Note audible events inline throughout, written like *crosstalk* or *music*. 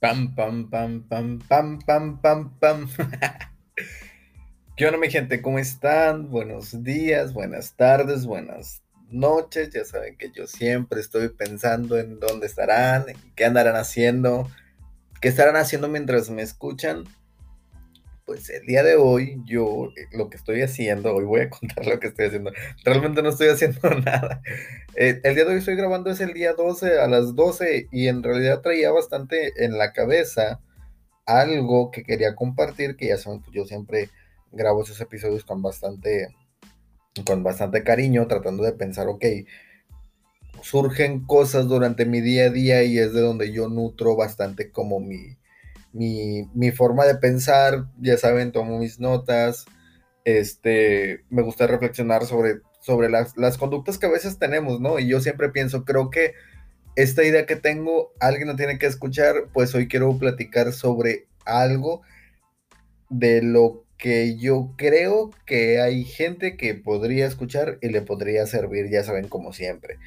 Pam, pam, pam, pam, pam, pam, pam, pam. *laughs* ¿Qué onda, mi gente? ¿Cómo están? Buenos días, buenas tardes, buenas noches. Ya saben que yo siempre estoy pensando en dónde estarán, qué andarán haciendo, qué estarán haciendo mientras me escuchan. Pues el día de hoy yo eh, lo que estoy haciendo, hoy voy a *laughs* contar lo que estoy haciendo. Realmente no estoy haciendo *laughs* nada. Eh, el día de hoy estoy grabando es el día 12 a las 12 y en realidad traía bastante en la cabeza algo que quería compartir, que ya saben, pues yo siempre grabo esos episodios con bastante, con bastante cariño, tratando de pensar, ok, surgen cosas durante mi día a día y es de donde yo nutro bastante como mi, mi, forma de pensar, ya saben, tomo mis notas, este, me gusta reflexionar sobre, sobre las, las conductas que a veces tenemos, ¿no? Y yo siempre pienso, creo que esta idea que tengo, alguien lo tiene que escuchar, pues hoy quiero platicar sobre algo de lo que yo creo que hay gente que podría escuchar y le podría servir, ya saben, como siempre.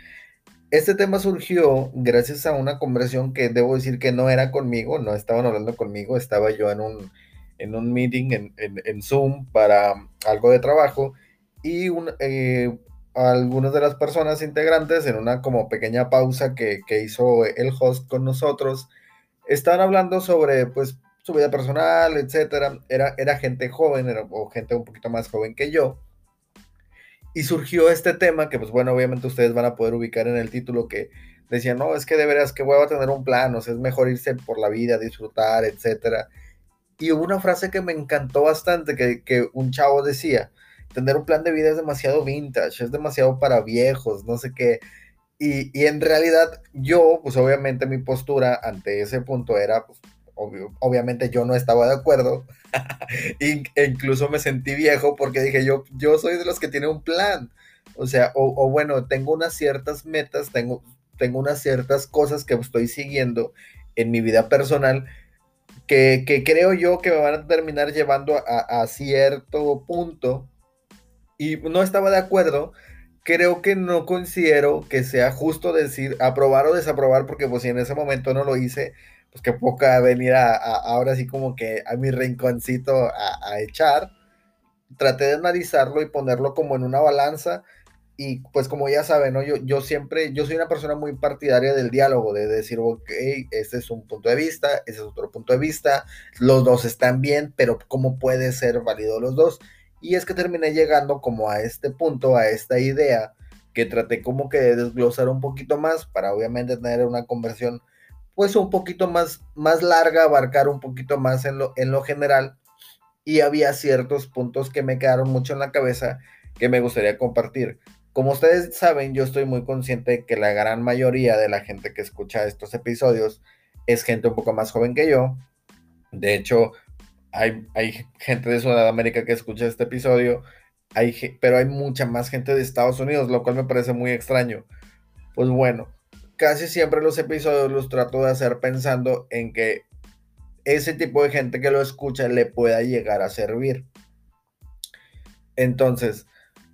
Este tema surgió gracias a una conversación que debo decir que no era conmigo, no estaban hablando conmigo, estaba yo en un, en un meeting en, en, Zoom para algo de trabajo y un, eh, algunas de las personas integrantes en una como pequeña pausa que, que, hizo el host con nosotros, estaban hablando sobre pues su vida personal, etcétera. Era, era gente joven era, o gente un poquito más joven que yo y surgió este tema que, pues bueno, obviamente ustedes van a poder ubicar en el título que decían, no, es que de veras que voy a tener un plan, o sea, es mejor irse por la vida, disfrutar, etcétera. Y hubo una frase que me encantó bastante, que, que un chavo decía, tener un plan de vida es demasiado vintage, es demasiado para viejos, no sé qué. Y, y en realidad yo, pues obviamente mi postura ante ese punto era, pues, obviamente yo no estaba de acuerdo. *laughs* e incluso me sentí viejo porque dije yo, yo soy de los que tiene un plan. O sea, o, bueno, tengo unas ciertas metas, tengo, tengo unas ciertas cosas que estoy siguiendo en mi vida personal que, creo yo que me van a terminar llevando a, a cierto punto. Y no estaba de acuerdo, creo que no considero que sea justo decir aprobar o desaprobar, porque pues si en ese momento no lo hice, pues qué poca venir a, ahora sí como que a mi rinconcito a, echar. Traté de analizarlo y ponerlo como en una balanza y pues como ya saben, ¿no? yo, yo siempre, yo soy una persona muy partidaria del diálogo, de decir, ok, este es un punto de vista, ese es otro punto de vista, los dos están bien, pero ¿cómo puede ser válido los dos? Y es que terminé llegando como a este punto, a esta idea, que traté como que de desglosar un poquito más para obviamente tener una conversión pues un poquito más, más larga, abarcar un poquito más en lo, en lo general. Y había ciertos puntos que me quedaron mucho en la cabeza que me gustaría compartir. Como ustedes saben, yo estoy muy consciente de que la gran mayoría de la gente que escucha estos episodios es gente un poco más joven que yo. De hecho, hay, hay gente de Sudamérica que escucha este episodio, hay, pero hay mucha más gente de Estados Unidos, lo cual me parece muy extraño. Pues bueno, casi siempre los episodios los trato de hacer pensando en que ese tipo de gente que lo escucha le pueda llegar a servir. Entonces,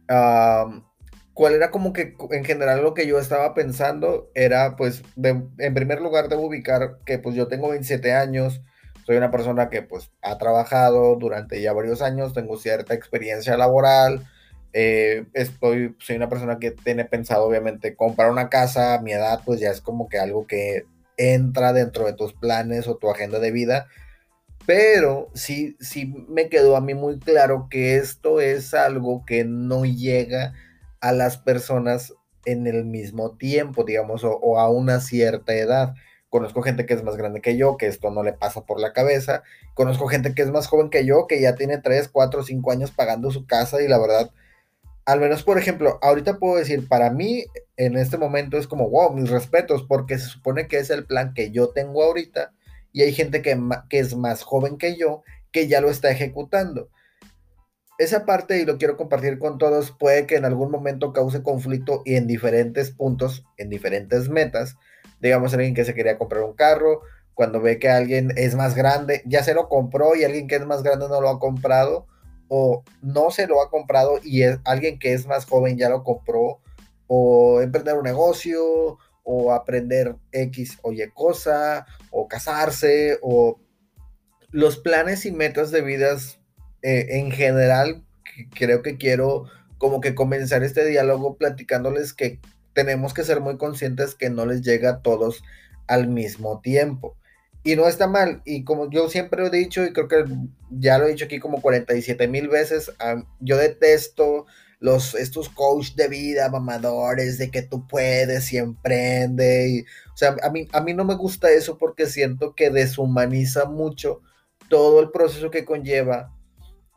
¿cuál era como que en general lo que yo estaba pensando? Era pues, en primer lugar, debo ubicar que pues yo tengo 27 años, soy una persona que pues ha trabajado durante ya varios años, tengo cierta experiencia laboral, eh, estoy, soy una persona que tiene pensado, obviamente, comprar una casa a mi edad, pues ya es como que algo que entra dentro de tus planes o tu agenda de vida. Pero sí, sí me quedó a mí muy claro que esto es algo que no llega a las personas en el mismo tiempo, digamos, o, o a una cierta edad. Conozco gente que es más grande que yo, que esto no le pasa por la cabeza. Conozco gente que es más joven que yo, que ya tiene 3, 4, 5 años pagando su casa y la verdad al menos, por ejemplo, ahorita puedo decir, para mí, en este momento es como, wow, mis respetos, porque se supone que es el plan que yo tengo ahorita y hay gente que, es más joven que yo que ya lo está ejecutando. Esa parte, y lo quiero compartir con todos, puede que en algún momento cause conflicto y en diferentes puntos, en diferentes metas. Digamos, alguien que se quería comprar un carro, cuando ve que alguien es más grande, ya se lo compró y alguien que es más grande no lo ha comprado o no se lo ha comprado y es alguien que es más joven ya lo compró, o emprender un negocio, o aprender X o Y cosa, o casarse, o los planes y metas de vidas eh, en general, creo que quiero como que comenzar este diálogo platicándoles que tenemos que ser muy conscientes que no les llega a todos al mismo tiempo. Y no está mal. Y como yo siempre he dicho, y creo que ya lo he dicho aquí como 47 mil veces, yo detesto los, estos coach de vida, mamadores, de que tú puedes y emprende. O sea, a mí, a mí no me gusta eso porque siento que deshumaniza mucho todo el proceso que conlleva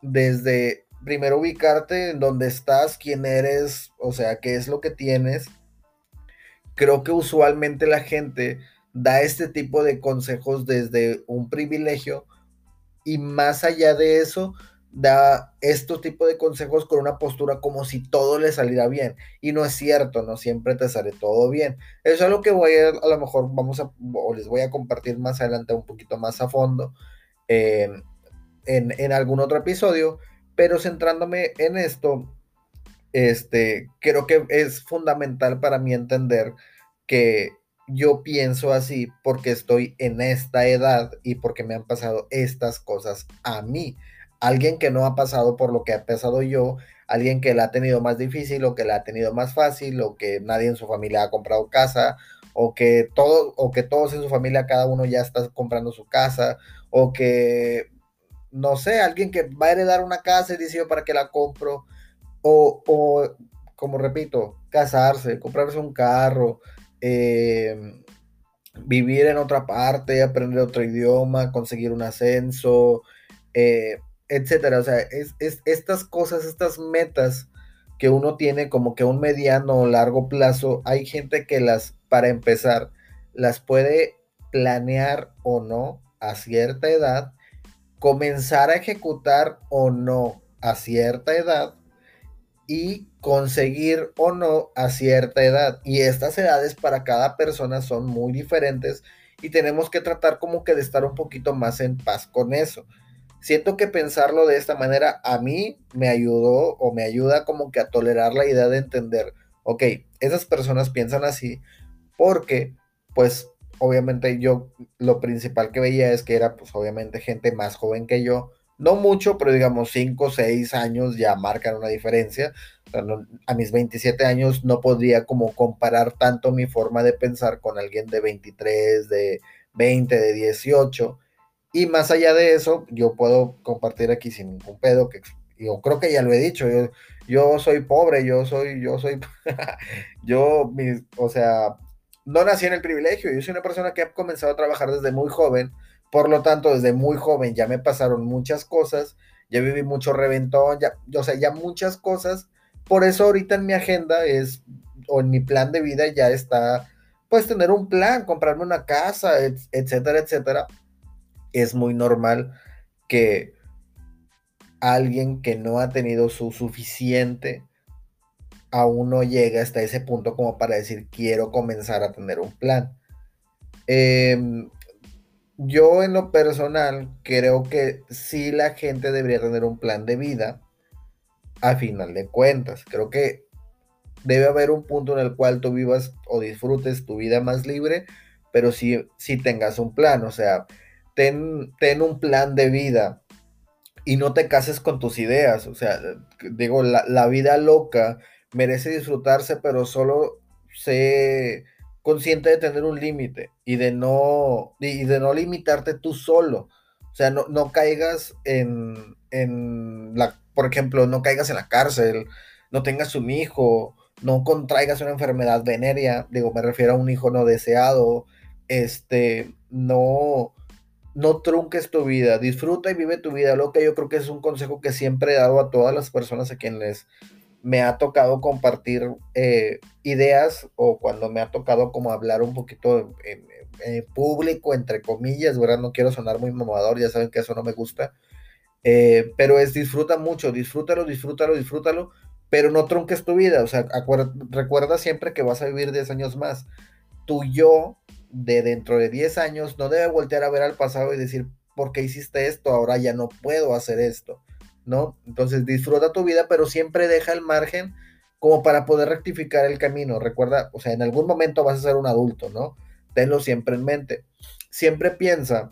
desde primero ubicarte en dónde estás, quién eres, o sea, qué es lo que tienes. Creo que usualmente la gente da este tipo de consejos desde un privilegio y más allá de eso, da este tipo de consejos con una postura como si todo le saliera bien. Y no es cierto, no siempre te sale todo bien. Eso es algo que voy a, a lo mejor vamos a, o les voy a compartir más adelante un poquito más a fondo en, en algún otro episodio. Pero centrándome en esto, este, creo que es fundamental para mí entender que yo pienso así porque estoy en esta edad y porque me han pasado estas cosas a mí. Alguien que no ha pasado por lo que ha pasado yo, alguien que la ha tenido más difícil o que la ha tenido más fácil o que nadie en su familia ha comprado casa o que todo o que todos en su familia cada uno ya está comprando su casa o que no sé, alguien que va a heredar una casa y dice yo para qué la compro o, o como repito, casarse, comprarse un carro, eh, vivir en otra parte, aprender otro idioma, conseguir un ascenso, eh, etcétera. O sea, es, estas cosas, estas metas que uno tiene como que un mediano o largo plazo, hay gente que las, para empezar, las puede planear o no a cierta edad, comenzar a ejecutar o no a cierta edad y conseguir o no a cierta edad. Y estas edades para cada persona son muy diferentes y tenemos que tratar como que de estar un poquito más en paz con eso. Siento que pensarlo de esta manera a mí me ayudó o me ayuda como que a tolerar la idea de entender, ok, esas personas piensan así porque pues obviamente yo lo principal que veía es que era pues obviamente gente más joven que yo no mucho, pero digamos 5 o 6 años ya marcan una diferencia. a mis 27 años no podría como comparar tanto mi forma de pensar con alguien de 23, de 20, de 18. Y más allá de eso, yo puedo compartir aquí sin ningún pedo, que yo creo que ya lo he dicho, yo, yo soy pobre, yo soy, yo soy, *laughs* yo, o sea, no nací en el privilegio, yo soy una persona que ha comenzado a trabajar desde muy joven, por lo tanto, desde muy joven ya me pasaron muchas cosas, ya viví mucho reventón, ya, o sea, ya muchas cosas. Por eso ahorita en mi agenda es, o en mi plan de vida ya está, pues tener un plan, comprarme una casa, etcétera, etcétera. Es muy normal que alguien que no ha tenido su suficiente aún no llega hasta ese punto como para decir quiero comenzar a tener un plan. Eh, yo en lo personal creo que sí la gente debería tener un plan de vida a final de cuentas. Creo que debe haber un punto en el cual tú vivas o disfrutes tu vida más libre, pero sí, tengas un plan, o sea, ten, ten, un plan de vida y no te cases con tus ideas, o sea, digo, la, la vida loca merece disfrutarse, pero solo sé consciente de tener un límite y de no y de no limitarte tú solo. O sea, no, no caigas en, en, la, por ejemplo, no caigas en la cárcel, no tengas un hijo, no contraigas una enfermedad venérea, digo, me refiero a un hijo no deseado, este, no, no trunques tu vida, disfruta y vive tu vida, lo que yo creo que es un consejo que siempre he dado a todas las personas a quienes me ha tocado compartir eh, ideas o cuando me ha tocado como hablar un poquito en, público, entre comillas, ¿verdad? No quiero sonar muy mamador, ya saben que eso no me gusta, eh, pero es disfruta mucho, disfrútalo, disfrútalo, disfrútalo, pero no trunques tu vida, o sea, recuerda siempre que vas a vivir 10 años más. Tu yo de dentro de 10 años no debe voltear a ver al pasado y decir, ¿por qué hiciste esto? Ahora ya no puedo hacer esto ¿no? Entonces disfruta tu vida, pero siempre deja el margen como para poder rectificar el camino. Recuerda, o sea, en algún momento vas a ser un adulto, ¿no? Tenlo siempre en mente. Siempre piensa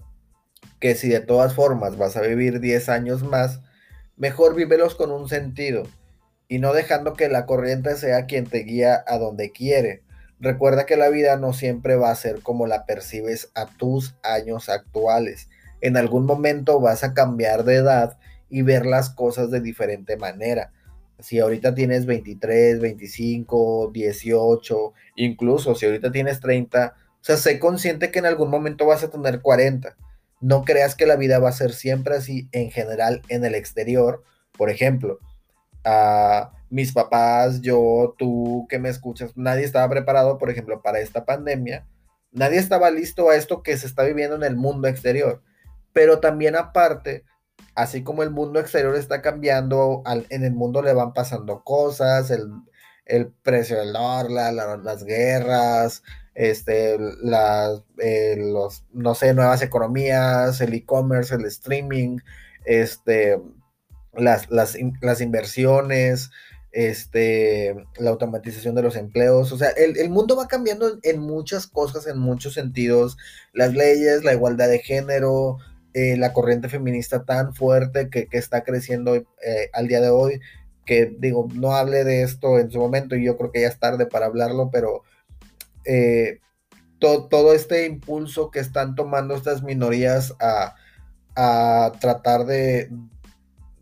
que si de todas formas vas a vivir 10 años más, mejor vívelos con un sentido y no dejando que la corriente sea quien te guía a donde quiere. Recuerda que la vida no siempre va a ser como la percibes a tus años actuales. En algún momento vas a cambiar de edad y ver las cosas de diferente manera. Si ahorita tienes 23, 25, 18, incluso si ahorita tienes 30, o sea, sé consciente que en algún momento vas a tener 40. No creas que la vida va a ser siempre así en general en el exterior. Por ejemplo, a mis papás, yo, tú que me escuchas, nadie estaba preparado, por ejemplo, para esta pandemia. Nadie estaba listo a esto que se está viviendo en el mundo exterior. Pero también aparte, así como el mundo exterior está cambiando, en el mundo le van pasando cosas, el, precio del dólar, las guerras, este, las, eh, los, no sé, nuevas economías, el e-commerce, el streaming, este, las, inversiones, este, la automatización de los empleos, o sea, el, mundo va cambiando en muchas cosas, en muchos sentidos, las leyes, la igualdad de género, eh, la corriente feminista tan fuerte que, está creciendo eh, al día de hoy, que digo, no hable de esto en su momento y yo creo que ya es tarde para hablarlo, pero eh, todo este impulso que están tomando estas minorías a, tratar de,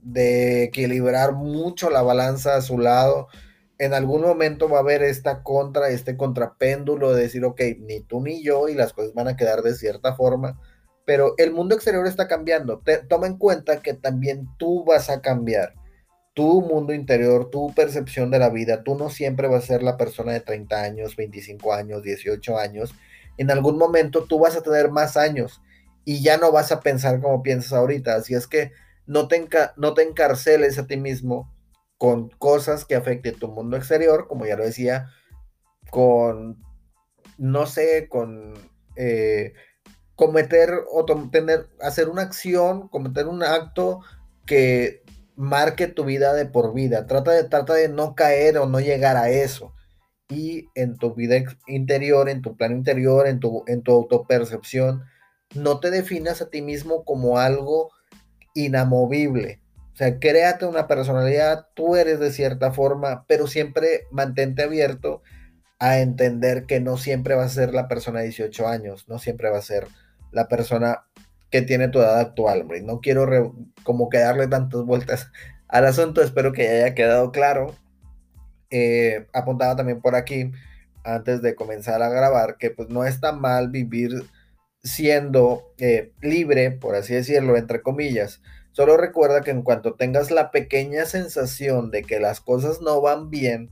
de equilibrar mucho la balanza a su lado, en algún momento va a haber esta contra, este contrapéndulo de decir, ok, ni tú ni yo y las cosas van a quedar de cierta forma pero el mundo exterior está cambiando. toma en cuenta que también tú vas a cambiar. Tu mundo interior, tu percepción de la vida, tú no siempre vas a ser la persona de 30 años, 25 años, 18 años. En algún momento tú vas a tener más años y ya no vas a pensar como piensas ahorita. Así es que no te, no te encarceles a ti mismo con cosas que afecten tu mundo exterior, como ya lo decía, con, no sé, con eh, cometer o tener, hacer una acción, cometer un acto que marque tu vida de por vida. Trata de, trata de no caer o no llegar a eso. Y en tu vida interior, en tu plan interior, en tu, en tu autopercepción, no te definas a ti mismo como algo inamovible. O sea, créate una personalidad, tú eres de cierta forma, pero siempre mantente abierto a entender que no siempre va a ser la persona de 18 años, no siempre va a ser la persona que tiene tu edad actual. No quiero como que darle tantas vueltas *laughs* al asunto, espero que haya quedado claro. Eh, apuntaba también por aquí, antes de comenzar a grabar, que pues no está mal vivir siendo eh, libre, por así decirlo, entre comillas. Solo recuerda que en cuanto tengas la pequeña sensación de que las cosas no van bien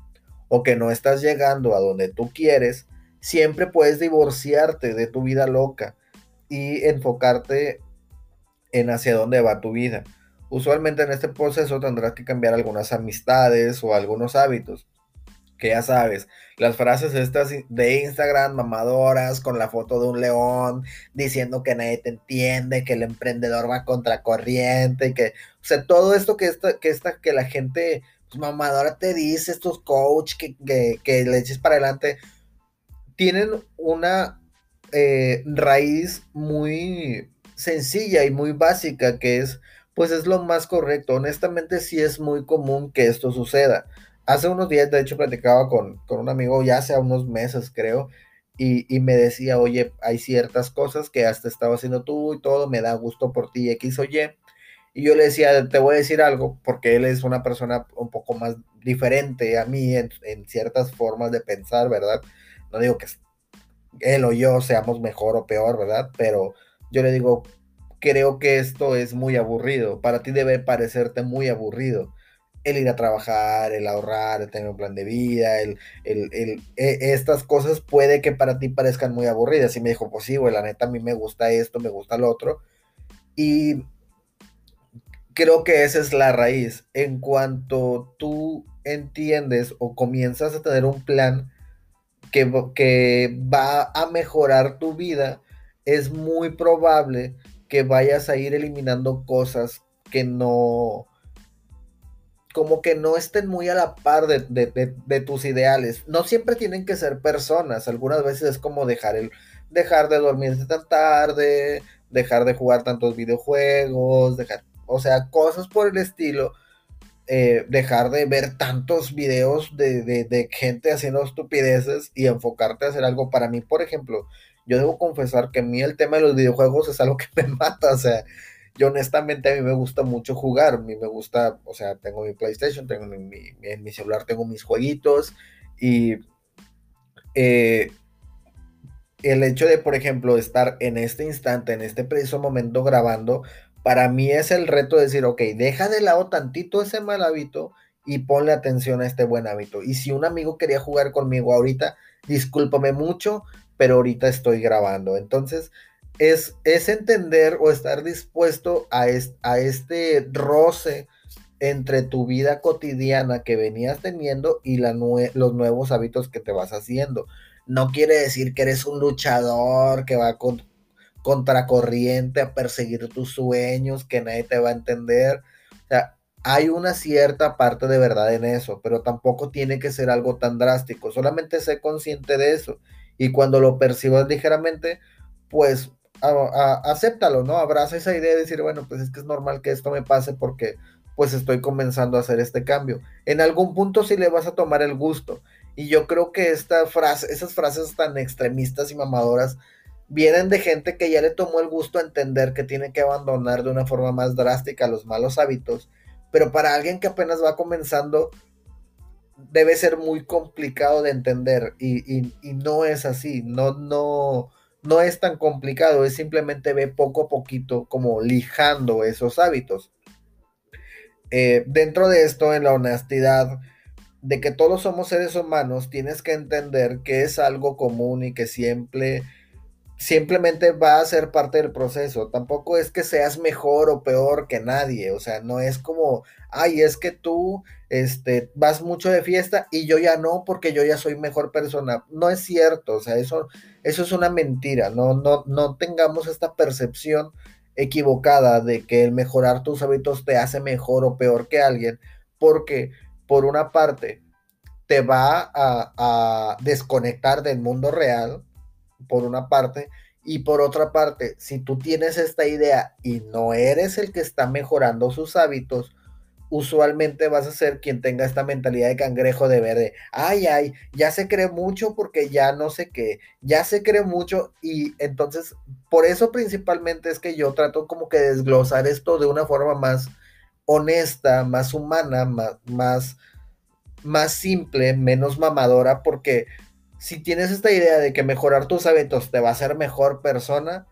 o que no estás llegando a donde tú quieres, siempre puedes divorciarte de tu vida loca y enfocarte en hacia dónde va tu vida. Usualmente en este proceso tendrás que cambiar algunas amistades o algunos hábitos. Que ya sabes, las frases estas de Instagram mamadoras con la foto de un león diciendo que nadie te entiende, que el emprendedor va contra corriente, que, o sea, todo esto que esta, que esta, que la gente pues, mamadora te dice, estos coach que, que, le eches para adelante, tienen una eh, raíz muy sencilla y muy básica que es, pues es lo más correcto. Honestamente sí es muy común que esto suceda. Hace unos días, de hecho, platicaba con, un amigo, ya hace unos meses creo, y, y, me decía, oye, hay ciertas cosas que hasta estaba haciendo tú y todo, me da gusto por ti, X o Y. Y yo le decía, te voy a decir algo, porque él es una persona un poco más diferente a mí en, ciertas formas de pensar, ¿verdad? No digo que él o yo seamos mejor o peor, ¿verdad? Pero yo le digo, creo que esto es muy aburrido. Para ti debe parecerte muy aburrido. El ir a trabajar, el ahorrar, el tener un plan de vida, el, el, el e, estas cosas puede que para ti parezcan muy aburridas. Y me dijo, pues sí, güey, la neta a mí me gusta esto, me gusta lo otro. Y creo que esa es la raíz. En cuanto tú entiendes o comienzas a tener un plan, que, va a mejorar tu vida, es muy probable que vayas a ir eliminando cosas que no como que no estén muy a la par de, tus ideales. No siempre tienen que ser personas, algunas veces es como dejar, el, dejar de dormirse tan tarde, dejar de jugar tantos videojuegos, dejar, o sea, cosas por el estilo. Eh, dejar de ver tantos videos de, de, gente haciendo estupideces y enfocarte a hacer algo. Para mí, por ejemplo, yo debo confesar que a mí el tema de los videojuegos es algo *laughs* que me mata. O sea, yo honestamente a mí me gusta mucho jugar, a mí me gusta, o sea, tengo mi PlayStation, tengo mi, en mi celular tengo mis jueguitos y eh, el hecho de, por ejemplo, estar en este instante, en este preciso momento grabando, para mí es el reto de decir, ok, deja de lado tantito ese mal hábito y ponle atención a este buen hábito. Y si un amigo quería jugar conmigo ahorita, discúlpame mucho, pero ahorita estoy grabando. Entonces, es, entender o estar dispuesto a, a este roce entre tu vida cotidiana que venías teniendo y los nuevos hábitos que te vas haciendo. No quiere decir que eres un luchador que va con contracorriente a perseguir tus sueños, que nadie te va a entender. O sea, hay una cierta parte de verdad en eso, pero tampoco tiene que ser algo tan drástico. Solamente sé consciente de eso. Y cuando lo percibas ligeramente, pues acéptalo, ¿no? Abraza esa idea de decir, bueno, pues es que es normal que esto me pase porque pues estoy comenzando a hacer este cambio. En algún punto sí le vas a tomar el gusto. Y yo creo que esta frase, esas frases tan extremistas y mamadoras vienen de gente que ya le tomó el gusto a entender que tiene que abandonar de una forma más drástica los malos hábitos. Pero para alguien que apenas va comenzando, debe ser muy complicado de entender. Y, y no es así. No, no no es tan complicado, es simplemente ve poco a poquito como lijando esos hábitos. Eh, dentro de esto, en la honestidad de que todos somos seres humanos, tienes que entender que es algo común y que siempre simplemente va a ser parte del proceso. Tampoco es que seas mejor o peor que nadie. O sea, no es como, ay, es que tú este, vas mucho de fiesta y yo ya no porque yo ya soy mejor persona. No es cierto. O sea, eso, eso es una mentira. No, no, no tengamos esta percepción equivocada de que el mejorar tus hábitos te hace mejor o peor que alguien. Porque, por una parte, te va a, a desconectar del mundo real por una parte, y por otra parte, si tú tienes esta idea y no eres el que está mejorando sus hábitos, usualmente vas a ser quien tenga esta mentalidad de cangrejo de verde. Ay, ay, ya se cree mucho porque ya no sé qué, ya se cree mucho y entonces por eso principalmente es que yo trato como que desglosar esto de una forma más honesta, más humana, más, más, más simple, menos mamadora, porque si tienes esta idea de que mejorar tus hábitos te va a hacer mejor persona,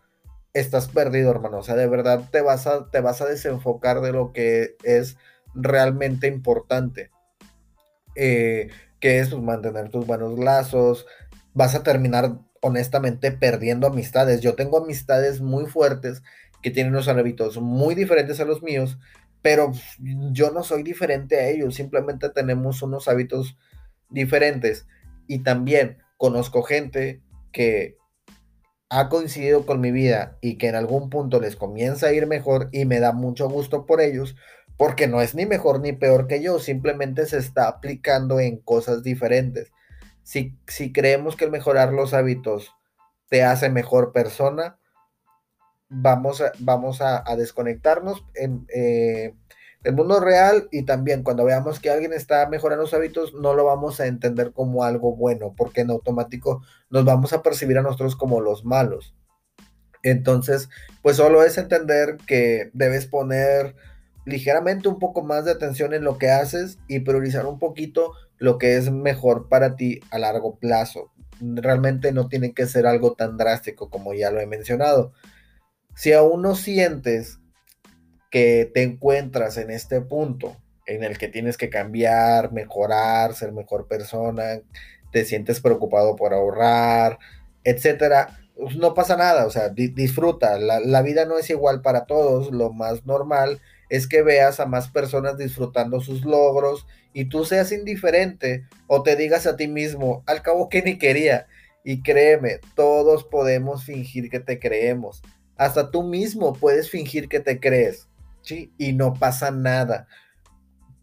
estás perdido, hermano. O sea, de verdad te vas a, te vas a desenfocar de lo que es realmente importante. Eh, que es pues, mantener tus buenos lazos. Vas a terminar honestamente perdiendo amistades. Yo tengo amistades muy fuertes que tienen unos hábitos muy diferentes a los míos, pero yo no soy diferente a ellos. Simplemente tenemos unos hábitos diferentes. Y también conozco gente que ha coincidido con mi vida y que en algún punto les comienza a ir mejor y me da mucho gusto por ellos, porque no es ni mejor ni peor que yo, simplemente se está aplicando en cosas diferentes. Si, si creemos que el mejorar los hábitos te hace mejor persona, vamos a, vamos a, desconectarnos en, eh, el mundo real y también cuando veamos que alguien está mejorando sus hábitos, no lo vamos a entender como algo bueno, porque en automático nos vamos a percibir a nosotros como los malos. Entonces, pues solo es entender que debes poner ligeramente un poco más de atención en lo que haces y priorizar un poquito lo que es mejor para ti a largo plazo. Realmente no tiene que ser algo tan drástico como ya lo he mencionado. Si aún no sientes que te encuentras en este punto en el que tienes que cambiar, mejorar, ser mejor persona, te sientes preocupado por ahorrar, etcétera, pues no pasa nada, o sea, disfruta. La, la, vida no es igual para todos. Lo más normal es que veas a más personas disfrutando sus logros y tú seas indiferente o te digas a ti mismo, al cabo que ni quería. Y créeme, todos podemos fingir que te creemos. Hasta tú mismo puedes fingir que te crees. Y no pasa nada.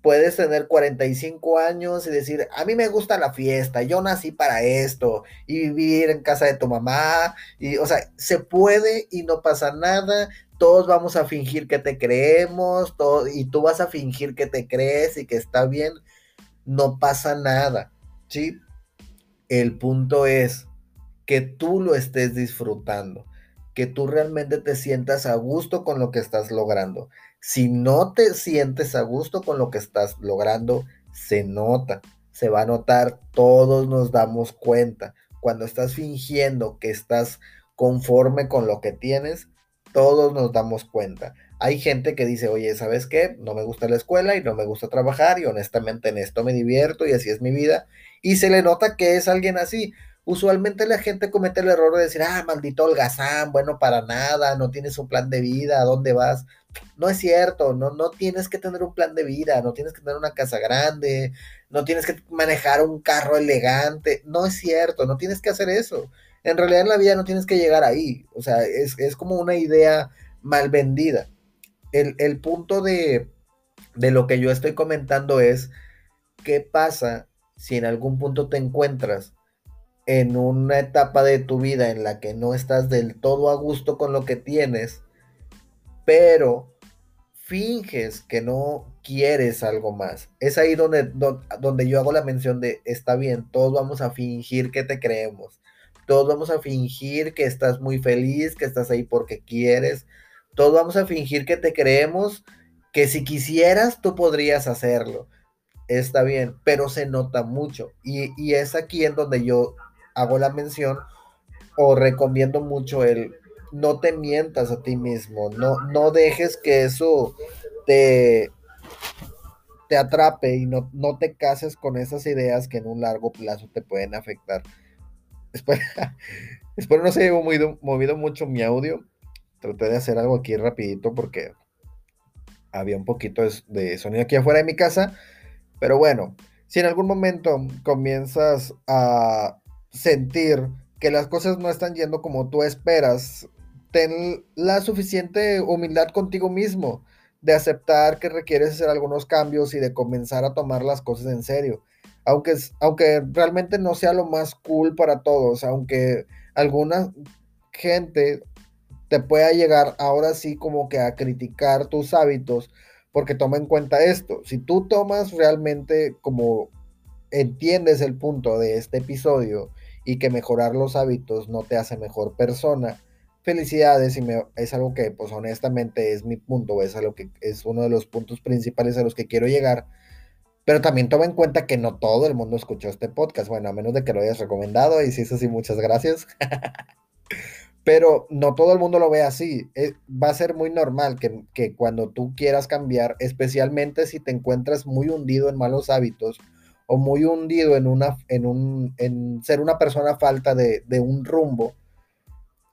puedes tener 45 años y decir, a mí me gusta la fiesta, yo nací para esto, y vivir en casa de tu mamá, y o sea, se puede y no pasa nada, todos vamos a fingir que te creemos, todo, y tú vas a fingir que te crees y que está bien, no pasa nada, ¿sí? El punto es que tú lo estés disfrutando, que tú realmente te sientas a gusto con lo que estás logrando. Si no te sientes a gusto con lo que estás logrando, se nota, se va a notar, todos nos damos cuenta. Cuando estás fingiendo que estás conforme con lo que tienes, todos nos damos cuenta. Hay gente que dice, oye, ¿sabes qué? No me gusta la escuela y no me gusta trabajar y honestamente en esto me divierto y así es mi vida. Y se le nota que es alguien así. Usualmente la gente comete el error de decir, ah, maldito holgazán, bueno, para nada, no tienes un plan de vida, ¿a dónde vas? No es cierto, no, no tienes que tener un plan de vida, no tienes que tener una casa grande, no tienes que manejar un carro elegante, no es cierto, no tienes que hacer eso. En realidad en la vida no tienes que llegar ahí, o sea, es, como una idea mal vendida. El, el punto de, de lo que yo estoy comentando es, ¿qué pasa si en algún punto te encuentras en una etapa de tu vida en la que no estás del todo a gusto con lo que tienes, pero finges que no quieres algo más. Es ahí donde, donde, yo hago la mención de, está bien, todos vamos a fingir que te creemos. Todos vamos a fingir que estás muy feliz, que estás ahí porque quieres. Todos vamos a fingir que te creemos, que si quisieras tú podrías hacerlo. Está bien, pero se nota mucho. Y, y es aquí en donde yo hago la mención o recomiendo mucho el no te mientas a ti mismo, no, no dejes que eso te, te atrape y no, no te cases con esas ideas que en un largo plazo te pueden afectar. Espero, *laughs* espero no se haya movido, movido mucho mi audio. Traté de hacer algo aquí rapidito porque había un poquito de sonido aquí afuera de mi casa. Pero bueno, si en algún momento comienzas a sentir que las cosas no están yendo como tú esperas, ten la suficiente humildad contigo mismo de aceptar que requieres hacer algunos cambios y de comenzar a tomar las cosas en serio. Aunque, aunque realmente no sea lo más cool para todos, aunque alguna gente te pueda llegar ahora sí como que a criticar tus hábitos, porque toma en cuenta esto, si tú tomas realmente como entiendes el punto de este episodio y que mejorar los hábitos no te hace mejor persona, felicidades y me, es algo que pues honestamente es mi punto, es algo que es uno de los puntos principales a los que quiero llegar. Pero también toma en cuenta que no todo el mundo escuchó este podcast, bueno, a menos de que lo hayas recomendado y si es así, muchas gracias. *laughs* Pero no todo el mundo lo ve así. Eh, va a ser muy normal que, que cuando tú quieras cambiar, especialmente si te encuentras muy hundido en malos hábitos, o muy hundido en, una, en, un, en ser una persona falta de, de un rumbo,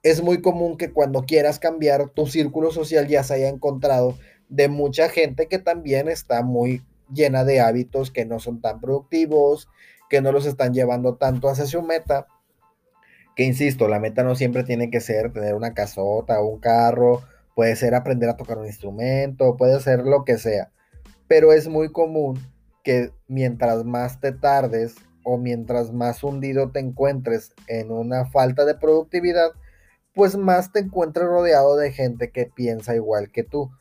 es muy común que cuando quieras cambiar tu círculo social ya se haya encontrado de mucha gente que también está muy llena de hábitos que no son tan productivos, que no los están llevando tanto hacia su meta. Que insisto, la meta no siempre tiene que ser tener una casota o un carro, puede ser aprender a tocar un instrumento, puede ser lo que sea. Pero es muy común que mientras más te tardes o mientras más hundido te encuentres en una falta de productividad, pues más te encuentres rodeado de gente que piensa igual que tú.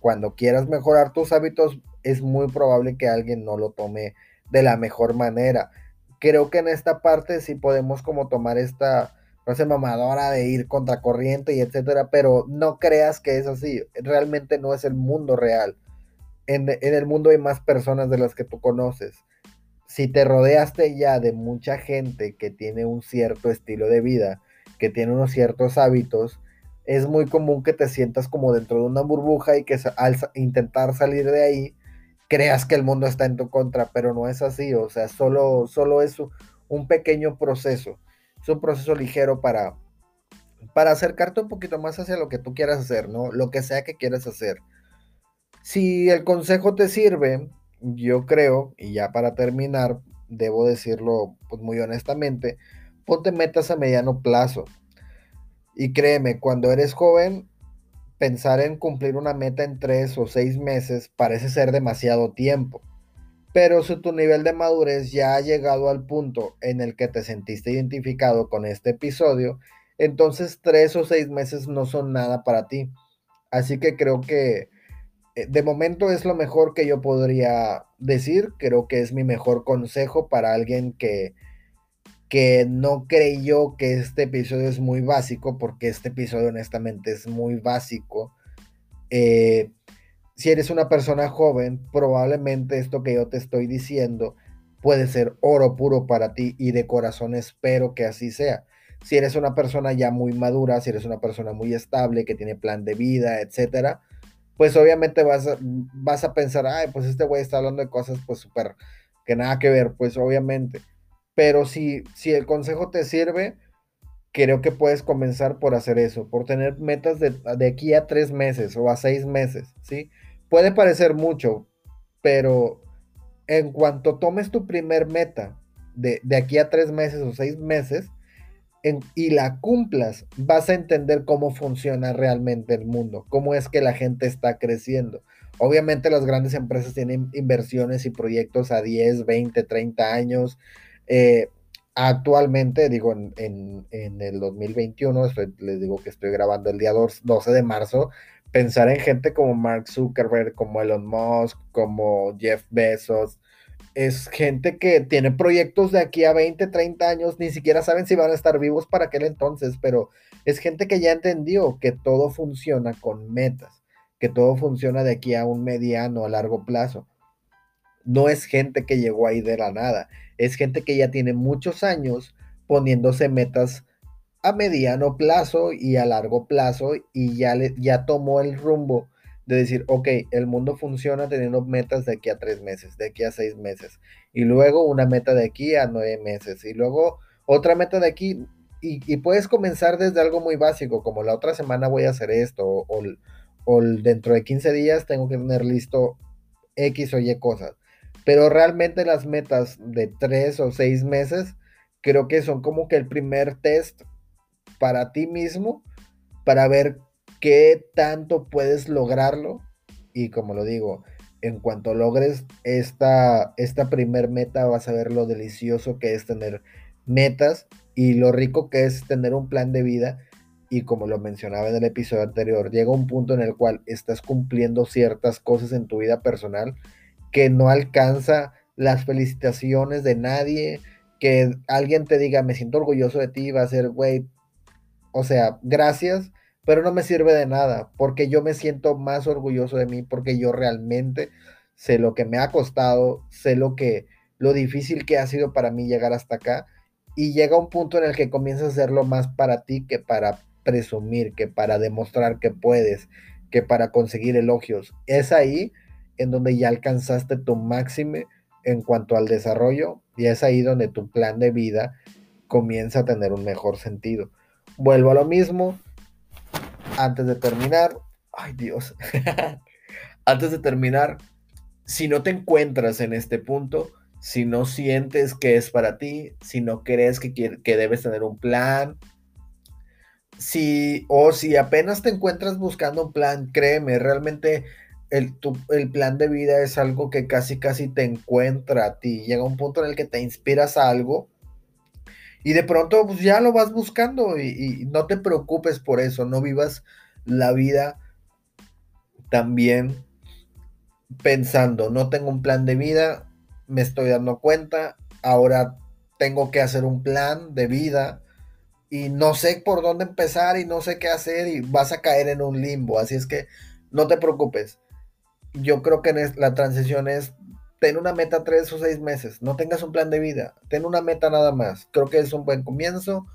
Cuando quieras mejorar tus hábitos, es muy probable que alguien no lo tome de la mejor manera. Creo que en esta parte sí podemos como tomar esta frase mamadora de ir contra corriente y etcétera, pero no creas que es así. Realmente no es el mundo real en, el mundo hay más personas de las que tú conoces. Si te rodeaste ya de mucha gente que tiene un cierto estilo de vida, que tiene unos ciertos hábitos, es muy común que te sientas como dentro de una burbuja y que al intentar salir de ahí creas que el mundo está en tu contra, pero no es así, o sea, solo, solo es un pequeño proceso, es un proceso ligero para, para acercarte un poquito más hacia lo que tú quieras hacer, ¿no? Lo que sea que quieras hacer. Si el consejo te sirve, yo creo, y ya para terminar, debo decirlo pues, muy honestamente, ponte metas a mediano plazo. Y créeme, cuando eres joven, pensar en cumplir una meta en tres o seis meses parece ser demasiado tiempo. Pero si tu nivel de madurez ya ha llegado al punto en el que te sentiste identificado con este episodio, entonces tres o seis meses no son nada para ti. Así que creo que de momento es lo mejor que yo podría decir. Creo que es mi mejor consejo para alguien que, que no creyó que este episodio es muy básico, porque este episodio honestamente es muy básico. Eh, si eres una persona joven, probablemente esto que yo te estoy diciendo puede ser oro puro para ti y de corazón espero que así sea. Si eres una persona ya muy madura, si eres una persona muy estable, que tiene plan de vida, etcétera, pues obviamente vas a, vas a pensar, ay, pues este güey está hablando de cosas pues súper que nada que ver, pues obviamente. Pero si, si el consejo te sirve, creo que puedes comenzar por hacer eso, por tener metas de, de aquí a tres meses o a seis meses, ¿sí? Puede parecer mucho, pero en cuanto tomes tu primer meta de, aquí a tres meses o seis meses y la cumplas, vas a entender cómo funciona realmente el mundo, cómo es que la gente está creciendo. Obviamente las grandes empresas tienen inversiones y proyectos a 10, 20, 30 años. Eh, actualmente, digo, en, el 2021, les digo que estoy grabando el día 12 de marzo, pensar en gente como Mark Zuckerberg, como Elon Musk, como Jeff Bezos, es gente que tiene proyectos de aquí a 20, 30 años, ni siquiera saben si van a estar vivos para aquel entonces, pero es gente que ya entendió que todo funciona con metas, que todo funciona de aquí a un mediano, a largo plazo. No es gente que llegó ahí de la nada, es gente que ya tiene muchos años poniéndose metas a mediano plazo y a largo plazo y ya, le, ya tomó el rumbo de decir, ok, el mundo funciona teniendo metas de aquí a tres meses, de aquí a seis meses, y luego una meta de aquí a nueve meses, y luego otra meta de aquí, y, puedes comenzar desde algo muy básico, como la otra semana voy a hacer esto, o, o dentro de 15 días tengo que tener listo X o Y cosas. Pero realmente las metas de tres o seis meses, creo que son como que el primer test para ti mismo para ver qué tanto puedes lograrlo. Y como lo digo, en cuanto logres esta, esta meta, vas a ver lo delicioso que es tener metas y lo rico que es tener un plan de vida. Y como lo mencionaba en el episodio anterior, llega un punto en el cual estás cumpliendo ciertas cosas en tu vida personal que no alcanza las felicitaciones de nadie, que alguien te diga, me siento orgulloso de ti, va a ser, güey, o sea, gracias, pero no me sirve de nada, porque yo me siento más orgulloso de mí, porque yo realmente sé lo que me ha costado, sé lo que, lo difícil que ha sido para mí llegar hasta acá, y llega un punto en el que comienzas a hacerlo más para ti que para presumir, que para demostrar que puedes, que para conseguir elogios. Es ahí en donde ya alcanzaste tu máximo en cuanto al desarrollo y es ahí donde tu plan de vida comienza a tener un mejor sentido. Vuelvo a lo mismo. Antes de terminar, ay Dios, *laughs* antes de terminar, si no te encuentras en este punto, si no sientes que es para ti, si no crees que, que debes tener un plan, si o si apenas te encuentras buscando un plan, créeme, realmente el, el plan de vida es algo que casi casi te encuentra a ti. Llega un punto en el que te inspiras a algo y de pronto pues ya lo vas buscando y, no te preocupes por eso, no vivas la vida también pensando, no tengo un plan de vida, me estoy dando cuenta, ahora tengo que hacer un plan de vida y no sé por dónde empezar y no sé qué hacer y vas a caer en un limbo, así es que no te preocupes. Yo creo que la transición es ten una meta tres o seis meses, no tengas un plan de vida, ten una meta nada más. Creo que es un buen comienzo,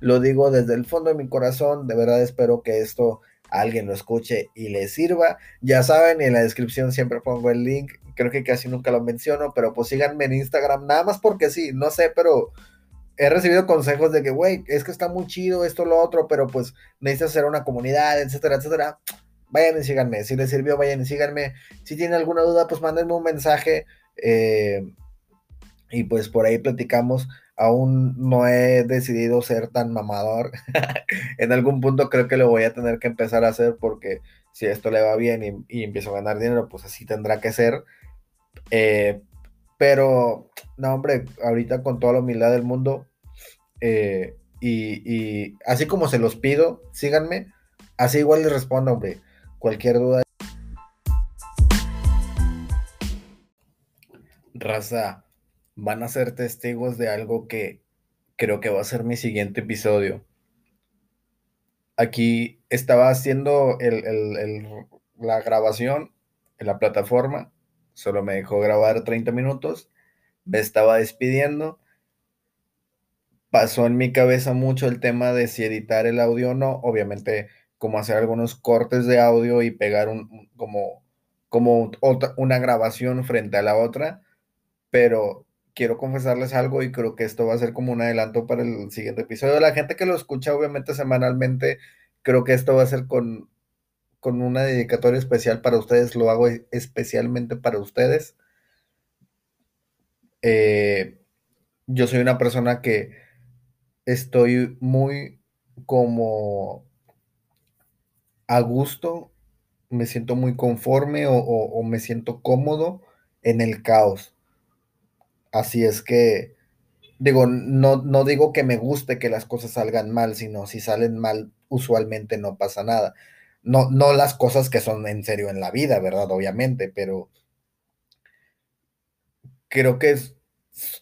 lo digo desde el fondo de mi corazón, de verdad espero que esto alguien lo escuche y le sirva. Ya saben, en la descripción siempre pongo el link, creo que casi nunca lo menciono, pero pues síganme en Instagram, nada más porque sí, no sé, pero he recibido consejos de que, güey, es que está muy chido esto, lo otro, pero pues necesitas hacer una comunidad, etcétera, etcétera vayan y síganme. Si les sirvió, vayan y síganme. Si tienen alguna duda, pues mándenme un mensaje. Eh, y pues por ahí platicamos. Aún no he decidido ser tan mamador. *laughs* en algún punto creo que lo voy a tener que empezar a hacer porque si esto le va bien y, empiezo a ganar dinero, pues así tendrá que ser. Eh, Pero, no, hombre, ahorita con toda la humildad del mundo, eh, y, así como se los pido, síganme, así igual les respondo, hombre, cualquier duda. Raza, van a ser testigos de algo que creo que va a ser mi siguiente episodio. Aquí estaba haciendo la grabación en la plataforma, solo me dejó grabar 30 minutos, me estaba despidiendo pasó en mi cabeza mucho el tema de si editar el audio o no, obviamente como hacer algunos cortes de audio y pegar un, como, como otra, una grabación frente a la otra, pero quiero confesarles algo y creo que esto va a ser como un adelanto para el siguiente episodio. La gente que lo escucha obviamente semanalmente, creo que esto va a ser con, con una dedicatoria especial para ustedes, lo hago especialmente para ustedes. Eh, yo soy una persona que estoy muy como a gusto, me siento muy conforme o, me siento cómodo en el caos. Así es que, digo, no, no digo que me guste que las cosas salgan mal, sino si salen mal, usualmente no pasa nada. No, no las cosas que son en serio en la vida, ¿verdad? Obviamente, pero creo que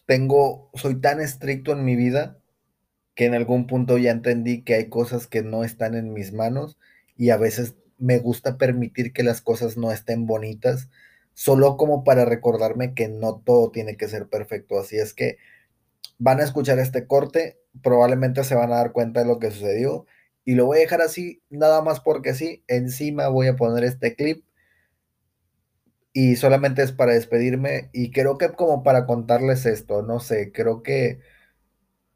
tengo, soy tan estricto en mi vida que en algún punto ya entendí que hay cosas que no están en mis manos y a veces me gusta permitir que las cosas no estén bonitas, solo como para recordarme que no todo tiene que ser perfecto. Así es que van a escuchar este corte, probablemente se van a dar cuenta de lo que sucedió y lo voy a dejar así, nada más porque sí, encima voy a poner este clip y solamente es para despedirme y creo que como para contarles esto, no sé, creo que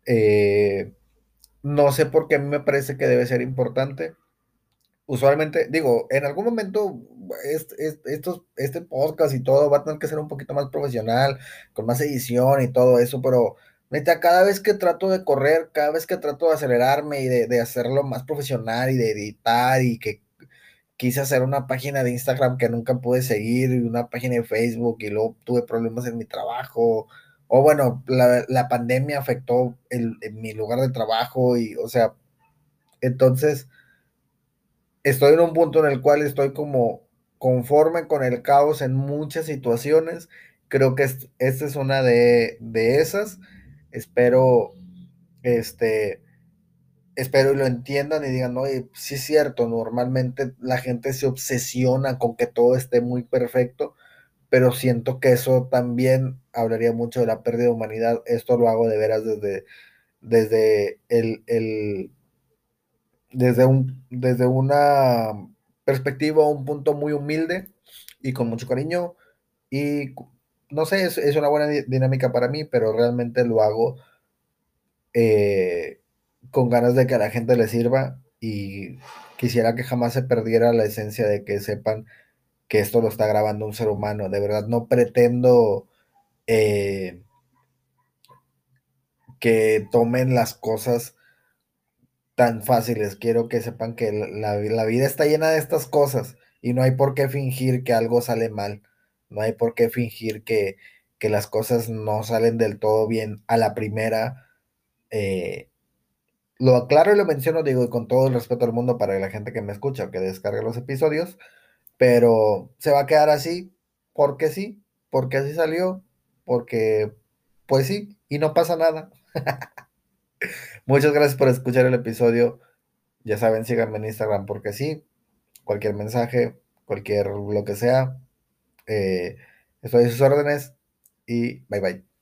eh, no sé por qué a mí me parece que debe ser importante. Usualmente, digo, en algún momento estos, este podcast y todo va a tener que ser un poquito más profesional, con más edición y todo eso, pero neta, cada vez que trato de correr, cada vez que trato de acelerarme y de, hacerlo más profesional y de editar y que quise hacer una página de Instagram que nunca pude seguir y una página de Facebook y luego tuve problemas en mi trabajo o bueno, la, pandemia afectó en mi lugar de trabajo y, o sea, entonces estoy en un punto en el cual estoy como conforme con el caos en muchas situaciones. Creo que esta es una de, esas. Espero, este, espero y lo entiendan y digan, oye, sí es cierto, normalmente la gente se obsesiona con que todo esté muy perfecto, pero siento que eso también hablaría mucho de la pérdida de humanidad. Esto lo hago de veras desde, desde el, desde un, desde una perspectiva, un punto muy humilde y con mucho cariño. Y no sé, es, es una buena dinámica para mí, pero realmente lo hago eh, con ganas de que a la gente le sirva y quisiera que jamás se perdiera la esencia de que sepan que esto lo está grabando un ser humano. De verdad, no pretendo eh, que tomen las cosas tan fáciles. Quiero que sepan que la, vida está llena de estas cosas y no hay por qué fingir que algo sale mal. No hay por qué fingir que, las cosas no salen del todo bien a la primera. Eh, lo aclaro y lo menciono, digo, con todo el respeto al mundo para la gente que me escucha o que descargue los episodios pero se va a quedar así porque sí, porque así salió, porque pues sí, y no pasa nada. *laughs* Muchas gracias por escuchar el episodio. Ya saben, síganme en Instagram porque sí. Cualquier mensaje, cualquier lo que sea. Eh, estoy a sus órdenes y bye bye.